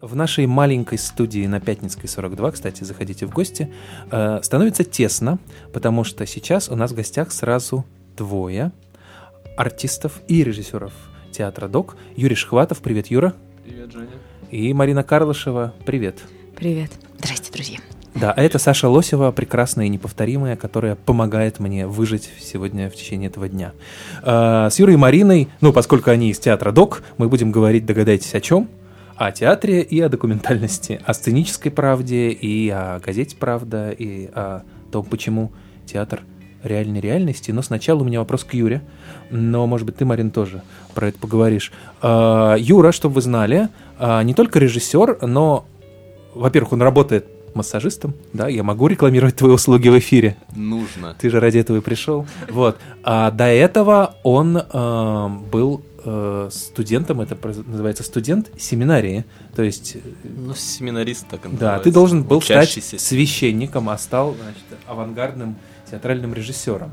В нашей маленькой студии на Пятницкой 42, кстати, заходите в гости, э, становится тесно, потому что сейчас у нас в гостях сразу двое артистов и режиссеров театра ДОК. Юрий Шхватов, привет, Юра. Привет, Женя. И Марина Карлышева, привет. Привет. Здрасте, друзья. Да, а это Саша Лосева, прекрасная и неповторимая, которая помогает мне выжить сегодня в течение этого дня. Э, С Юрой и Мариной, ну, поскольку они из театра ДОК, мы будем говорить, догадайтесь, о чем? О театре и о документальности, о сценической правде и о газете «Правда», и о том, почему театр реальной реальности. Но сначала у меня вопрос к Юре, но, может быть, ты, Марин, тоже про это поговоришь. Э, Юра, чтобы вы знали, э, не только режиссер, но, во-первых, он работает массажистом, да, я могу рекламировать твои услуги в эфире. Нужно. Ты же ради этого и пришел. Вот. А до этого он э, был э, студентом, это называется студент семинарии. То есть, э, Ну, семинарист так и да, ты должен был Учащийся. стать священником, а стал, значит, авангардным театральным режиссером.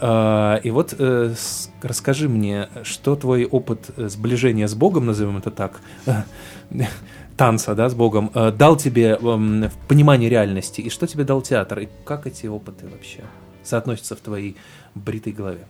Э, И вот э, с- расскажи мне, что твой опыт э, сближения с Богом, назовем это так, танца, да, с Богом, э, дал тебе эм, понимание реальности, и что тебе дал театр, и как эти опыты вообще соотносятся в твоей бритой голове?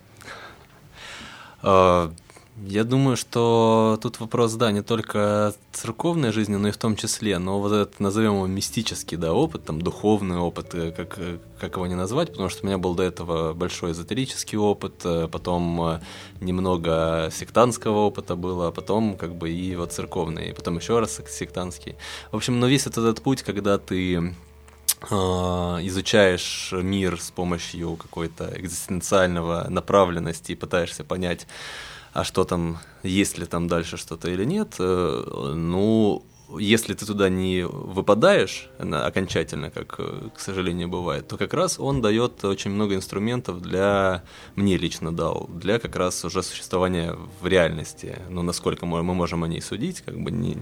Я думаю, что тут вопрос, да, не только церковной жизни, но и в том числе, но вот этот, назовем его мистический, да, опыт, там, духовный опыт, э, как, э, как его не назвать, потому что у меня был до этого большой эзотерический опыт, э, потом немного сектантского опыта было, а потом как бы и вот церковный, и потом еще раз сектантский. В общем, но весь этот, этот путь, когда ты изучаешь мир с помощью какой-то экзистенциального направленности и пытаешься понять, а что там, есть ли там дальше что-то или нет, э, ну, если ты туда не выпадаешь окончательно, как, э, к сожалению, бывает, то как раз он дает очень много инструментов для, мне лично дал, для как раз уже существования в реальности. Ну, насколько мы, мы можем о ней судить, как бы, не,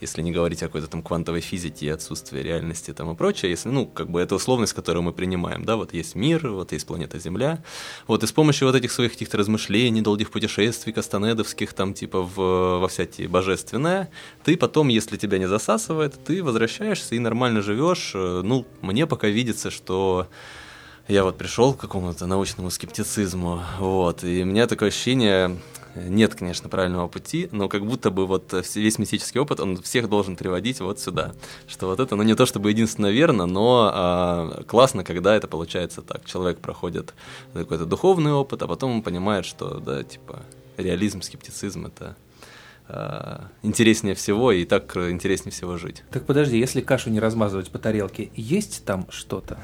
если не говорить о какой-то там квантовой физике и отсутствии реальности там и прочее, если, ну, как бы это условность, которую мы принимаем, да, вот есть мир, вот есть планета Земля, вот, и с помощью вот этих своих каких-то размышлений, долгих путешествий, кастанедовских, там, типа, в, во всякие божественное, ты потом, если тебя не засасывает, ты возвращаешься и нормально живешь, Э, ну, мне пока видится, что я вот пришел к какому-то научному скептицизму, вот, и у меня такое ощущение, нет, конечно, правильного пути, но как будто бы вот весь мистический опыт, он всех должен приводить вот сюда, что вот это, ну не то чтобы единственно верно, но а, классно, когда это получается так, человек проходит какой-то духовный опыт, а потом он понимает, что, да, типа, реализм, скептицизм — это интереснее всего, и так э, интереснее всего жить. Так подожди, если кашу не размазывать по тарелке, есть там что-то?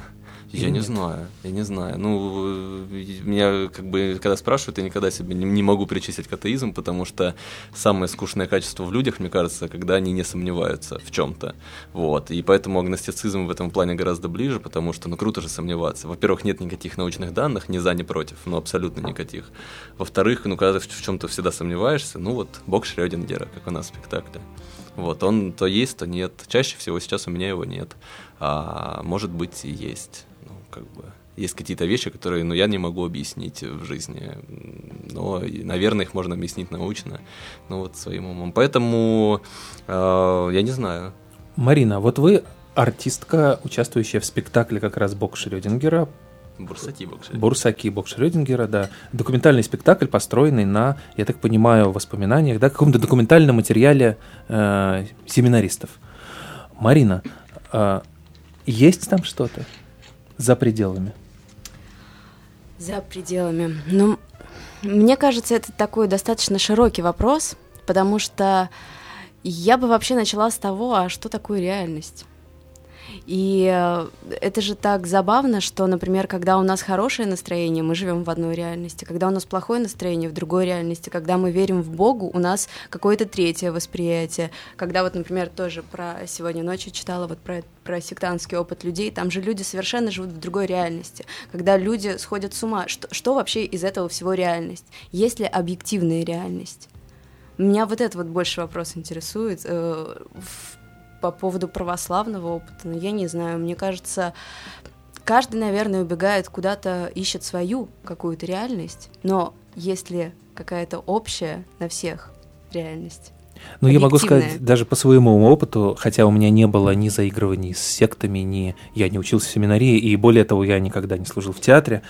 Я Или не нет? знаю, я не знаю. Ну, меня как бы, когда спрашивают, я никогда себе не, не могу причислить к атеизму, потому что самое скучное качество в людях, мне кажется, когда они не сомневаются в чем-то. Вот. И поэтому агностицизм в этом плане гораздо ближе, потому что, ну, круто же сомневаться. Во-первых, нет никаких научных данных, ни за, ни против, ну, абсолютно никаких. Во-вторых, ну, когда ты в чем-то всегда сомневаешься, ну, вот, бог Шрёдингера, как у нас в спектакле. Вот, он то есть, то нет. Чаще всего сейчас у меня его нет. А может быть и есть. Как бы есть какие-то вещи, которые, ну, я не могу объяснить в жизни, но, наверное, их можно объяснить научно, ну, вот своим умом. Поэтому э, я не знаю. Марина, вот вы артистка, участвующая в спектакле как раз Бог Шрёдингера, Бурсаки, бокшер. Бурсаки Бог Шрёдингера, да. Документальный спектакль, построенный на, я так понимаю, воспоминаниях, да, каком-то документальном материале э, семинаристов. Марина, э, есть там что-то за пределами? За пределами. Ну, мне кажется, это такой достаточно широкий вопрос, потому что я бы вообще начала с того, а что такое реальность? И э, это же так забавно, что, например, когда у нас хорошее настроение, мы живем в одной реальности, когда у нас плохое настроение в другой реальности, когда мы верим в Богу, у нас какое-то третье восприятие. Когда вот, например, тоже про сегодня ночью читала вот про, про сектантский опыт людей, там же люди совершенно живут в другой реальности. Когда люди сходят с ума, что, что вообще из этого всего реальность? Есть ли объективная реальность? Меня вот это вот больше вопрос интересует. э, в- по поводу православного опыта, но я не знаю, мне кажется, каждый, наверное, убегает куда-то, ищет свою какую-то реальность, но есть ли какая-то общая на всех реальность? Ну, я могу сказать, даже по своему опыту, хотя у меня не было ни заигрываний с сектами, ни я не учился в семинарии, и более того, я никогда не служил в театре.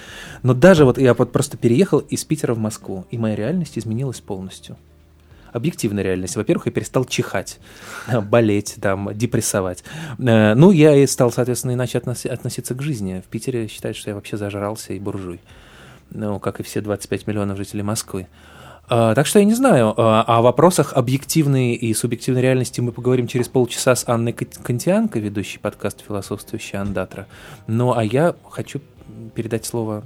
Но даже вот я вот просто переехал из Питера в Москву, и моя реальность изменилась полностью. Объективная реальность. Во-первых, я перестал чихать, болеть, там, депрессовать. Э, ну, я и стал, соответственно, иначе относиться к жизни. В Питере считают, что я вообще зажрался и буржуй. Ну, как и все 25 миллионов жителей Москвы. А, так что я не знаю. А, о вопросах объективной и субъективной реальности мы поговорим через полчаса с Анной Кантианко, ведущей подкаст «Философствующая Андатра». Ну, а я хочу передать слово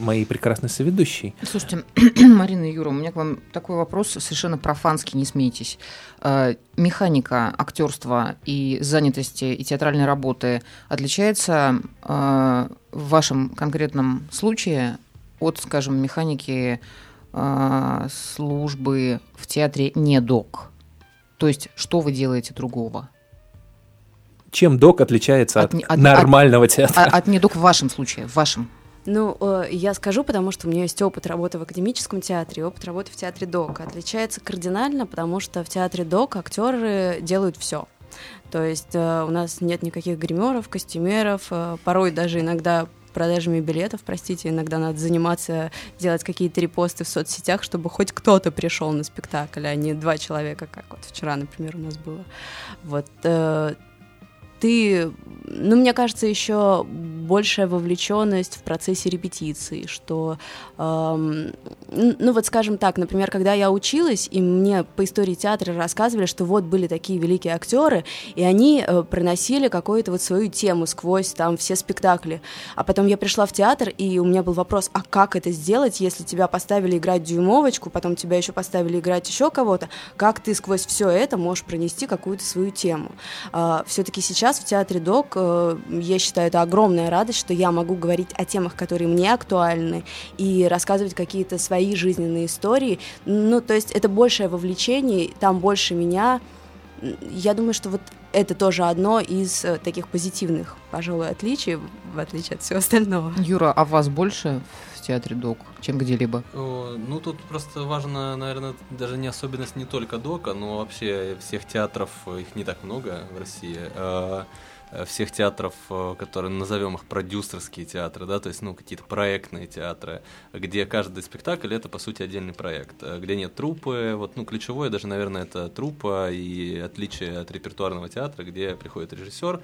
моей прекрасной соведущей. Слушайте, Марина и Юра, у меня к вам такой вопрос совершенно профанский, не смейтесь. А, механика актерства и занятости и театральной работы отличается в вашем конкретном случае от, скажем, механики а, службы в театре не док? То есть, что вы делаете другого? Чем док отличается от, от нормального от, театра? От, от недок в вашем случае, в вашем. Ну, э, я скажу, потому что у меня есть опыт работы в академическом театре, опыт работы в театре док. Отличается кардинально, потому что в театре док актеры делают все. То есть э, у нас нет никаких гримеров, костюмеров, э, порой даже иногда продажами билетов, простите, иногда надо заниматься, делать какие-то репосты в соцсетях, чтобы хоть кто-то пришел на спектакль, а не два человека, как вот вчера, например, у нас было. Вот ты, ну, мне кажется, еще большая вовлеченность в процессе репетиции, что, эм, ну, вот скажем так, например, когда я училась, и мне по истории театра рассказывали, что вот были такие великие актеры, и они э, проносили какую-то вот свою тему сквозь там все спектакли. А потом я пришла в театр, и у меня был вопрос, а как это сделать, если тебя поставили играть дюймовочку, потом тебя еще поставили играть еще кого-то, как ты сквозь все это можешь пронести какую-то свою тему? Э, все-таки сейчас сейчас в театре ДОК, э, я считаю, это огромная радость, что я могу говорить о темах, которые мне актуальны, и рассказывать какие-то свои жизненные истории. Ну, то есть это большее вовлечение, там больше меня. Я думаю, что вот это тоже одно из э, таких позитивных, пожалуй, отличий, в отличие от всего остального. Юра, а вас больше в театре док, чем где-либо? Ну, тут просто важно, наверное, даже не особенность не только дока, но вообще всех театров, их не так много в России. А, всех театров, которые назовем их продюсерские театры, да, то есть, ну, какие-то проектные театры, где каждый спектакль это, по сути, отдельный проект, где нет трупы, вот, ну, ключевое даже, наверное, это трупа и отличие от репертуарного театра, где приходит режиссер,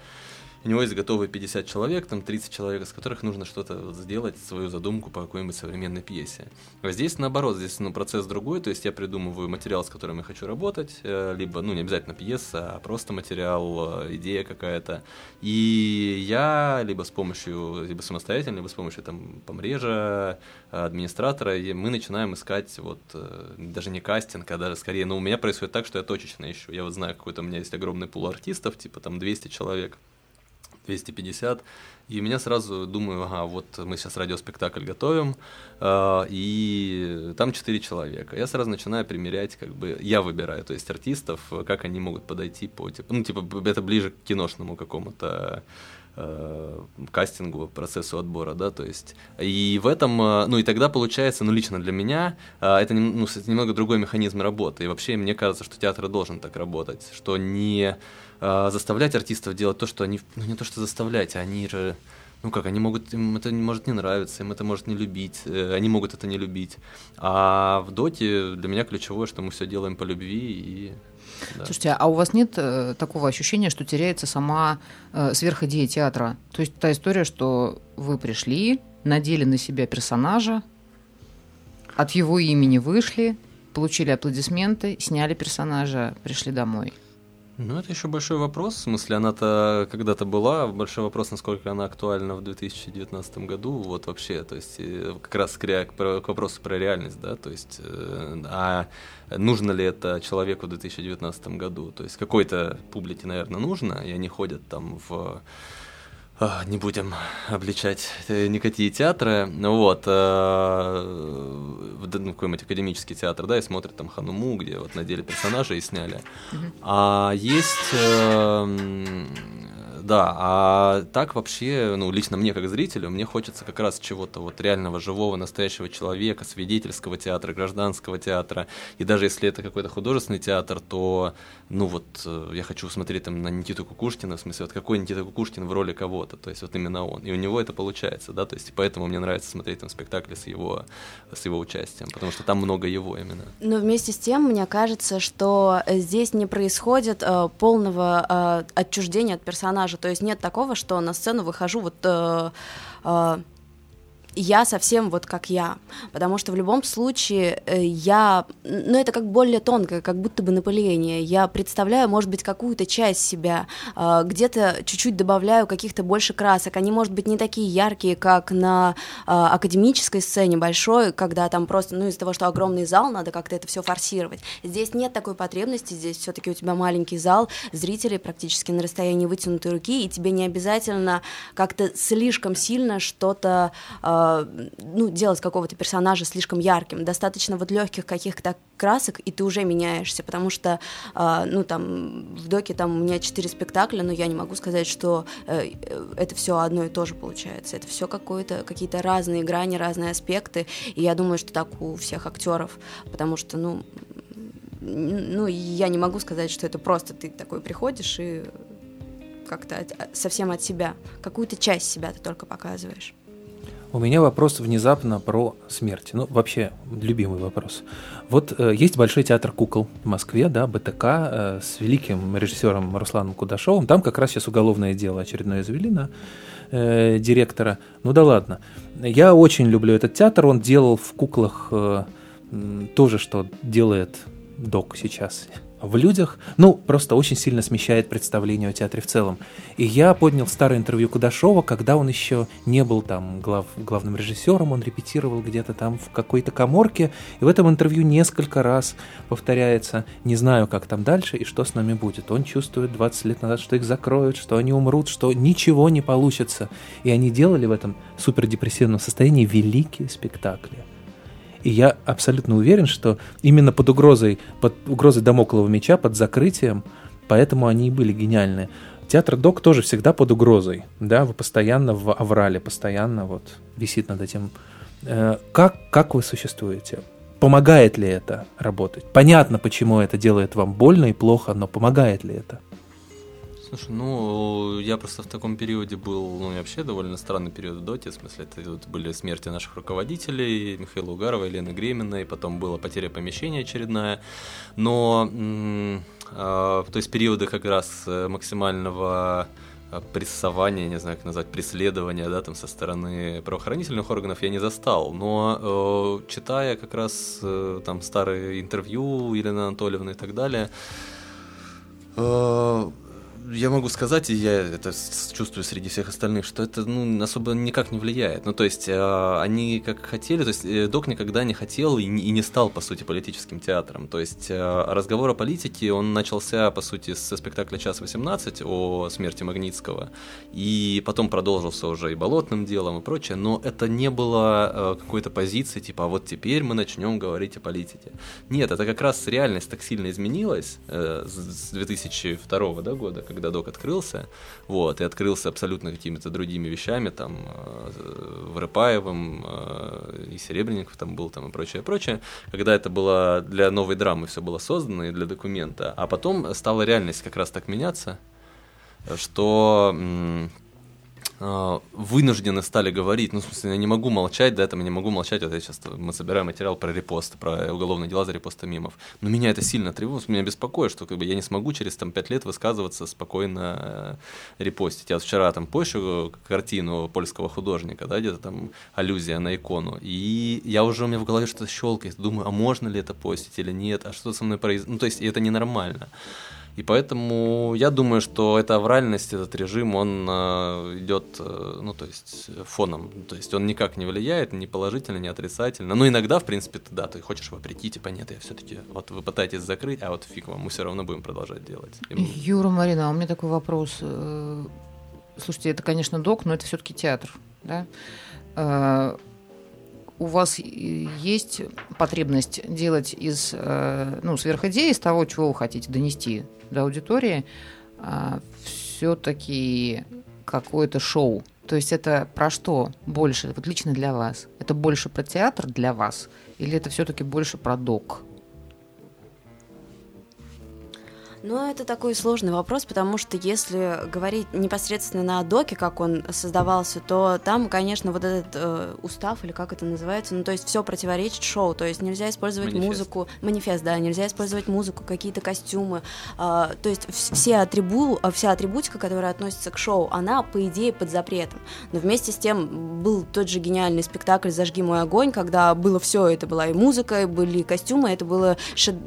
у него есть готовые 50 человек, там 30 человек, из которых нужно что-то сделать, свою задумку по какой-нибудь современной пьесе. А здесь наоборот, здесь ну, процесс другой, то есть я придумываю материал, с которым я хочу работать, э, либо, ну, не обязательно пьеса, а просто материал, э, идея какая-то. И я либо с помощью, либо самостоятельно, либо с помощью там помрежа, администратора, и мы начинаем искать вот э, даже не кастинг, а даже скорее, ну, у меня происходит так, что я точечно ищу. Я вот знаю, какой-то у меня есть огромный пул артистов, типа там 200 человек. 250. И меня сразу думаю, ага, вот мы сейчас радиоспектакль готовим, э, и там 4 человека. Я сразу начинаю примерять, как бы, я выбираю, то есть артистов, как они могут подойти по, типа, ну, типа, это ближе к киношному какому-то э, кастингу, процессу отбора, да, то есть, и в этом, э, ну, и тогда получается, ну, лично для меня, э, это, ну, немного другой механизм работы, и вообще мне кажется, что театр должен так работать, что не э, заставлять артистов делать то, что они, ну не то что заставлять, а они же, ну как, они могут, им это может не нравиться, им это может не любить, э, они могут это не любить. А в доте для меня ключевое, что мы все делаем по любви и да. Слушайте, а у вас нет э, такого ощущения, что теряется сама э, сверхидея театра? То есть та история, что вы пришли, надели на себя персонажа, от его имени вышли, получили аплодисменты, сняли персонажа, пришли домой. Ну, это еще большой вопрос. В смысле, она-то когда-то была. Большой вопрос, насколько она актуальна в 2019 году. Вот вообще, то есть, э, как раз к, к вопросу про реальность, да, то есть, э, а нужно ли это человеку в 2019 году? То есть, какой-то публике, наверное, нужно, и они ходят там в не будем обличать э, никакие театры, ну вот, э, ну, какой-нибудь академический театр, да, и смотрят там Хануму, где вот надели персонажей и сняли. А есть э, да. А так вообще, ну, лично мне как зрителю, мне хочется как раз чего-то вот реального, живого, настоящего человека, свидетельского театра, гражданского театра. И даже если это какой-то художественный театр, то, ну вот, э, я хочу смотреть там на Никиту Кукушкина, в смысле, вот какой Никита Кукушкин в роли кого-то, то есть вот именно он. И у него это получается, да, то есть поэтому мне нравится смотреть там спектакли с его, с его участием, потому что там много его именно. Но вместе с тем, мне кажется, что здесь не происходит э, полного э, отчуждения от персонажа, то есть нет такого, что на сцену выхожу вот... Э, э, я совсем вот как я, потому что в любом случае э, я, ну это как более тонкое, как будто бы напыление, я представляю, может быть, какую-то часть себя, э, где-то чуть-чуть добавляю каких-то больше красок, они, может быть, не такие яркие, как на э, академической сцене большой, когда там просто, ну из-за того, что огромный зал, надо как-то это все форсировать. Здесь нет такой потребности, здесь все-таки у тебя маленький зал, зрители практически на расстоянии вытянутой руки, и тебе не обязательно как-то слишком сильно что-то ну, делать какого-то персонажа слишком ярким. Достаточно вот легких каких-то красок, и ты уже меняешься, потому что, э, ну, там, в доке там у меня четыре спектакля, но я не могу сказать, что э, это все одно и то же получается. Это все какое-то, какие-то разные грани, разные аспекты, и я думаю, что так у всех актеров, потому что, ну, ну, я не могу сказать, что это просто ты такой приходишь и как-то совсем от себя. Какую-то часть себя ты только показываешь. У меня вопрос внезапно про смерть. Ну, вообще, любимый вопрос. Вот э, есть Большой театр кукол в Москве, да, БТК, э, с великим режиссером Русланом Кудашовым. Там как раз сейчас уголовное дело очередное завели на э, директора. Ну да ладно. Я очень люблю этот театр. Он делал в куклах э, то же, что делает док сейчас в людях, ну, просто очень сильно смещает представление о театре в целом. И я поднял старое интервью Кудашова, когда он еще не был там глав, главным режиссером, он репетировал где-то там в какой-то коморке, и в этом интервью несколько раз повторяется «не знаю, как там дальше и что с нами будет». Он чувствует 20 лет назад, что их закроют, что они умрут, что ничего не получится. И они делали в этом супердепрессивном состоянии великие спектакли. И я абсолютно уверен, что именно под угрозой, под угрозой домоклого меча, под закрытием, поэтому они и были гениальны. Театр Док тоже всегда под угрозой, да, вы постоянно в аврале, постоянно вот висит над этим. Э, как, как вы существуете? Помогает ли это работать? Понятно, почему это делает вам больно и плохо, но помогает ли это? Слушай, ну, я просто в таком периоде был, ну, вообще довольно странный период в Доте, в смысле, это вот были смерти наших руководителей, Михаила Угарова, Елены Греминой, потом была потеря помещения очередная, но, э, то есть периоды как раз э, максимального э, прессования, не знаю, как назвать, преследования, да, там со стороны правоохранительных органов я не застал, но э, читая как раз э, там старые интервью Елены Анатольевны и так далее, э, я могу сказать, и я это чувствую среди всех остальных, что это ну, особо никак не влияет. Ну, то есть, э, они как хотели, то есть, э, Док никогда не хотел и и не стал, по сути, политическим театром. То есть, э, разговор о политике, он начался, по сути, со спектакля «Час 18» о смерти Магнитского, и потом продолжился уже и болотным делом и прочее, но это не было э, какой-то позиции, типа, а вот теперь мы начнем говорить о политике. Нет, это как раз реальность так сильно изменилась э, с 2002 да, года, когда док открылся, вот, и открылся абсолютно какими-то другими вещами, там, э, Врыпаевым, э, и Серебренников там был, там, и прочее, прочее, когда это было для новой драмы все было создано и для документа, а потом стала реальность как раз так меняться, что вынуждены стали говорить, ну, в смысле, я не могу молчать, да, это я не могу молчать, вот я сейчас, мы собираем материал про репост, про уголовные дела за репосты мимов, но меня это сильно тревожит, меня беспокоит, что как бы я не смогу через там пять лет высказываться спокойно э, репостить. Я вот вчера там пощу картину польского художника, да, где-то там аллюзия на икону, и я уже у меня в голове что-то щелкает, думаю, а можно ли это постить или нет, а что со мной произошло, ну, то есть это ненормально. И поэтому я думаю, что эта авральность, этот режим, он э, идет, э, ну, то есть, фоном. То есть он никак не влияет, ни положительно, ни отрицательно. Но иногда, в принципе, ты, да, ты хочешь вопреки, типа, нет, я все-таки, вот вы пытаетесь закрыть, а вот фиг вам, мы все равно будем продолжать делать. И... Юра, Марина, а у меня такой вопрос. Э, слушайте, это, конечно, док, но это все-таки театр, да? Э, у вас есть потребность делать из ну, сверхидеи, из того, чего вы хотите донести до аудитории, а, все-таки какое-то шоу. То есть это про что больше, вот лично для вас? Это больше про театр для вас или это все-таки больше про док? Ну, это такой сложный вопрос, потому что если говорить непосредственно на доке, как он создавался, то там, конечно, вот этот э, устав, или как это называется, ну, то есть все противоречит шоу, то есть нельзя использовать Манифест. музыку, манифест, да, нельзя использовать музыку, какие-то костюмы, э, то есть вс- все атрибу, э, вся атрибутика, которая относится к шоу, она, по идее, под запретом. Но вместе с тем был тот же гениальный спектакль «Зажги мой огонь», когда было все, это была и музыка, и были костюмы, это было,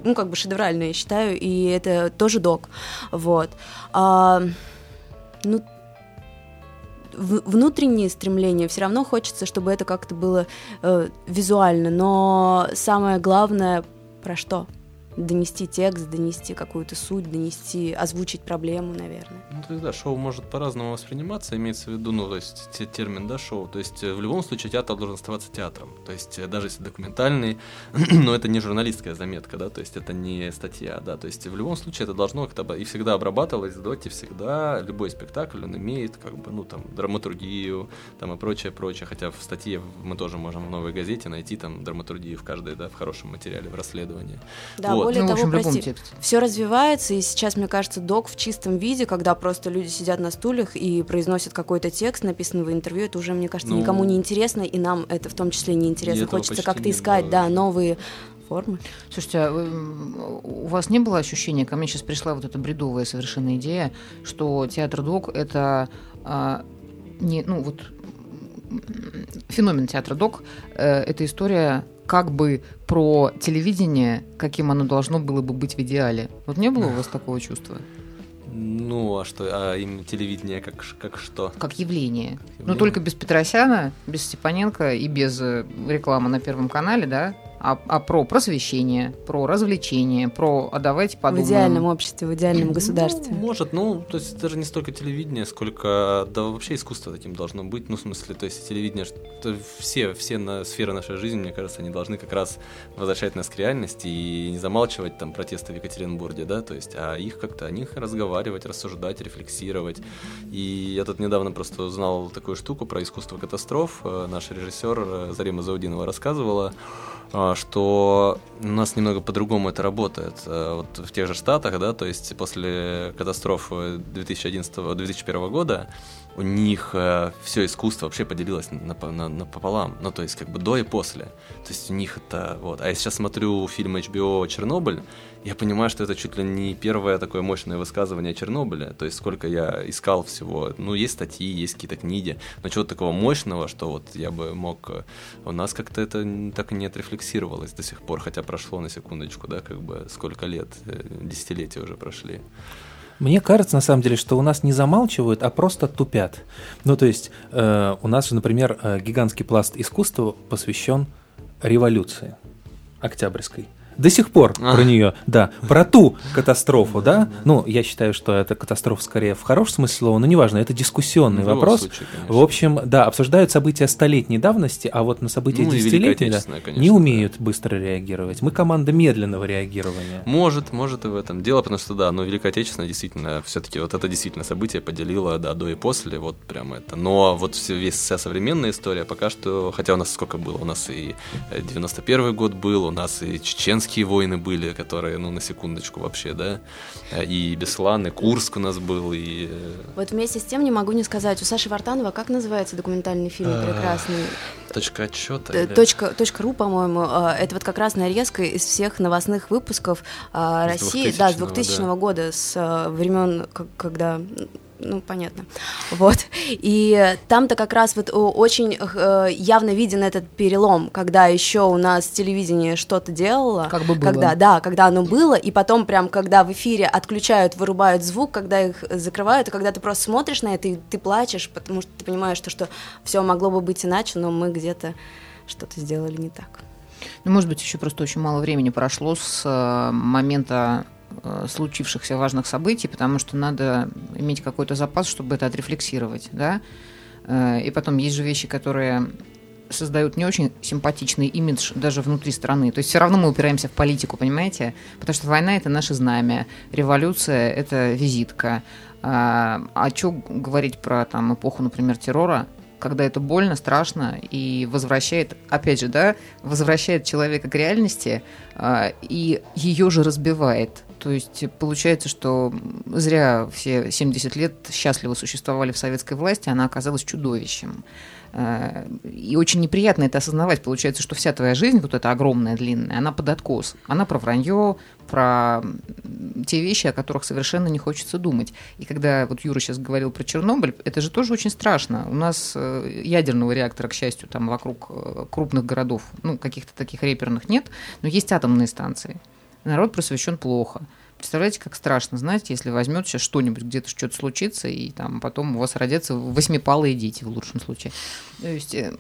ну, как бы шедеврально, я считаю, и это тоже док, вот. А, ну, внутренние стремления все равно хочется, чтобы это как-то было э, визуально, но самое главное про что? Донести текст, донести какую-то суть, донести, озвучить проблему, наверное. Ну, то есть, да, шоу может по-разному восприниматься, имеется в виду, ну, то есть, те- термин, да, шоу. То есть, э, в любом случае, театр должен оставаться театром. То есть, э, даже если документальный, но это не журналистская заметка, да, то есть, это не статья, да, то есть, в любом случае, это должно как-то и всегда обрабатывалось доте, всегда, любой спектакль, он имеет, как бы, ну, там, драматургию, там, и прочее, прочее, хотя в статье мы тоже можем в «Новой газете» найти, там, драматургию в каждой, да, в хорошем материале, в расследовании. Да, Вот. Более ну, того, общем, прости, все развивается, и сейчас, мне кажется, док в чистом виде, когда просто люди сидят на стульях и произносят какой-то текст, написанный в интервью, это уже, мне кажется, Ну, никому не интересно, и нам это в том числе не интересно. Хочется как-то искать, было да, новые формы. Слушайте, а вы- у вас не было ощущения, ко мне сейчас пришла вот эта бредовая совершенно идея, что театр док это а, не, ну вот феномен театра док э, это история как бы про телевидение, каким оно должно было бы быть в идеале. Вот не было у вас такого чувства? Ну, а что, а им телевидение как, как что? Как явление. Но Явление. только без Петросяна, без Степаненко и без э, рекламы на Первом канале, да? А, а про просвещение, про развлечение, про «а давайте подумаем». В идеальном обществе, в идеальном государстве. Ну, может, ну, то есть даже не столько телевидение, сколько, да вообще искусство таким должно быть, ну, в смысле, то есть телевидение, что все, все на, сферы нашей жизни, мне кажется, они должны как раз возвращать нас к реальности и не замалчивать там протесты в Екатеринбурге, да, то есть, а их как-то, о них разговаривать, рассуждать, рефлексировать. И я тут недавно просто узнал такую штуку про искусство катастроф, Э, наш режиссер э, Зарима Заудинова рассказывала, что у нас немного по-другому это работает. Э, Вот в тех же Штатах, да, то есть после катастрофы 2011-2001 года у них все искусство вообще поделилось на, на, напополам, ну то есть как бы до и после. То есть у них это вот. А я сейчас смотрю фильм HBO «Чернобыль», я понимаю, что это чуть ли не первое такое мощное высказывание о Чернобыле. То есть сколько я искал всего. Ну, есть статьи, есть какие-то книги, но чего-то такого мощного, что вот я бы мог... э, У нас как-то это так и не отрефлексировалось до сих пор, хотя прошло на секундочку, да, как бы сколько лет, э, десятилетия уже прошли. Мне кажется, на самом деле, что у нас не замалчивают, а просто тупят. Ну, то есть, э, у нас же, например, э, гигантский пласт искусства посвящен революции Октябрьской. До сих пор А. про нее, да, про ту катастрофу, да. Ну, я считаю, что это катастрофа скорее в хорошем смысле слова, но неважно, это дискуссионный любом вопрос. случае, конечно. В общем, да, обсуждают события столетней давности, а вот на события Ну, да, Великая Отечественная, не конечно, умеют быстро реагировать. Мы команда медленного реагирования. Может, может и в этом дело, потому что да, но Великая Отечественная действительно, все-таки вот это действительно событие поделило, да, до и после, вот прям это. Но вот все, весь, вся современная история пока что, хотя у нас сколько было, у нас и э, 91 год был, у нас и чеченские войны были, которые, ну, на секундочку вообще, да, э, и Беслан, и Курск у нас был, и... э, Вот вместе с тем не могу не сказать, у Саши Вартанова как называется документальный фильм А, прекрасный? Точка отчета. Т- Точка, точка ру, по-моему, а, это вот как раз нарезка из всех новостных выпусков а, России, да, с 2000-го, 2000 да. года, с времен, когда ну, понятно. Вот. И там-то как раз вот о, очень э, явно виден этот перелом, когда еще у нас телевидение что-то делало. Как бы было. Когда, да, когда оно было, и потом прям, когда в эфире отключают, вырубают звук, когда их закрывают, и когда ты просто смотришь на это, и ты плачешь, потому что ты понимаешь, что, что все могло бы быть иначе, но мы где-то что-то сделали не так. Ну, может быть, еще просто очень мало времени прошло с э, момента э, случившихся важных событий, потому что надо иметь какой-то запас, чтобы это отрефлексировать, да. Э, И потом есть же вещи, которые создают не очень симпатичный имидж даже внутри страны. То есть все равно мы упираемся в политику, понимаете? Потому что война – это наше знамя, революция – это визитка. А, а что говорить про там, эпоху, например, террора, когда это больно, страшно и возвращает, опять же, да, возвращает человека к реальности а, и ее же разбивает. То есть получается, что зря все 70 лет счастливо существовали в советской власти, она оказалась чудовищем. А, и очень неприятно это осознавать. Получается, что вся твоя жизнь, вот эта огромная, длинная, она под откос. Она про вранье, про те вещи, о которых совершенно не хочется думать. И когда вот Юра сейчас говорил про Чернобыль, это же тоже очень страшно. У нас э, ядерного реактора, к счастью, там вокруг э, крупных городов, ну, каких-то таких реперных нет, но есть атомные станции. Народ просвещен плохо. Представляете, как страшно, знаете, если возьмет сейчас что-нибудь, где-то что-то случится, и там потом у вас родятся восьмипалые дети в лучшем случае. То есть э,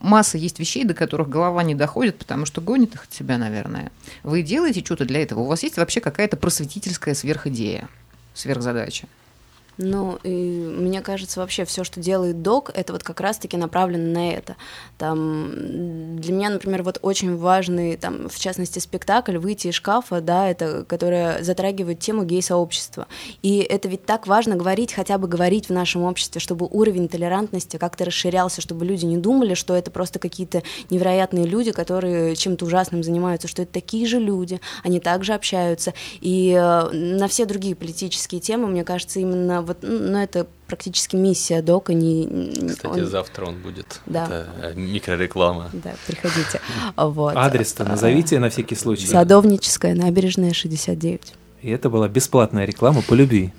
масса есть вещей, до которых голова не доходит, потому что гонит их от себя, наверное. Вы делаете что-то для этого? У вас есть вообще какая-то просветительская сверхидея, сверхзадача? Ну, и мне кажется, вообще все, что делает док, это вот как раз-таки направлено на это. Там, для меня, например, вот очень важный, там, в частности, спектакль «Выйти из шкафа», да, это, которая затрагивает тему гей-сообщества. И это ведь так важно говорить, хотя бы говорить в нашем обществе, чтобы уровень толерантности как-то расширялся, чтобы люди не думали, что это просто какие-то невероятные люди, которые чем-то ужасным занимаются, что это такие же люди, они также общаются. И э, на все другие политические темы, мне кажется, именно вот, ну, это практически миссия дока. Не, Кстати, он... завтра он будет. Да. Это э, микрореклама. Да, приходите. Вот. Адрес-то назовите на всякий случай. Садовническая, набережная, 69. И это была бесплатная реклама по любви.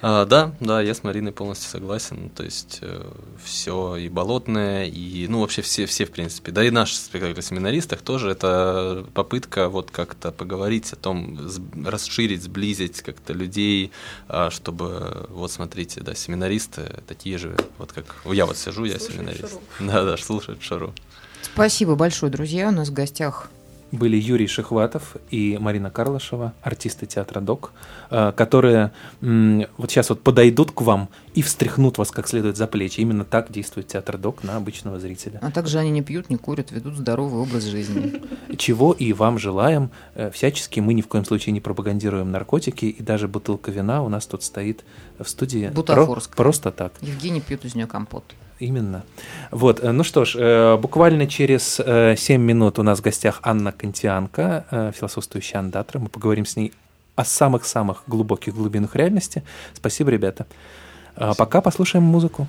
А, да, да, я с Мариной полностью согласен. То есть э, все и болотное, и ну вообще все, все в принципе. Да и наш спектакль о семинаристах тоже это попытка вот как-то поговорить о том, расширить, сблизить как-то людей, а, чтобы вот смотрите, да, семинаристы такие же, вот как я вот сижу, я слушать семинарист. Шару. Да, да, слушать шару. Спасибо большое, друзья. У нас в гостях были Юрий Шихватов и Марина Карлышева, артисты театра ДОК, э, которые вот сейчас вот подойдут к вам и встряхнут вас как следует за плечи. Именно так действует театр ДОК на обычного зрителя. А также они не пьют, не курят, ведут здоровый образ жизни. Чего и вам желаем. Э, всячески мы ни в коем случае не пропагандируем наркотики, и даже бутылка вина у нас тут стоит в студии. Бутафорск. Просто так. Евгений пьет из нее компот. Именно. Вот, э, ну что ж, э, буквально через 7 минут у нас в гостях Анна Кантианка, философствующая андатра. Мы поговорим с ней о самых-самых глубоких глубинах реальности. Спасибо, ребята. Спасибо. Пока послушаем музыку.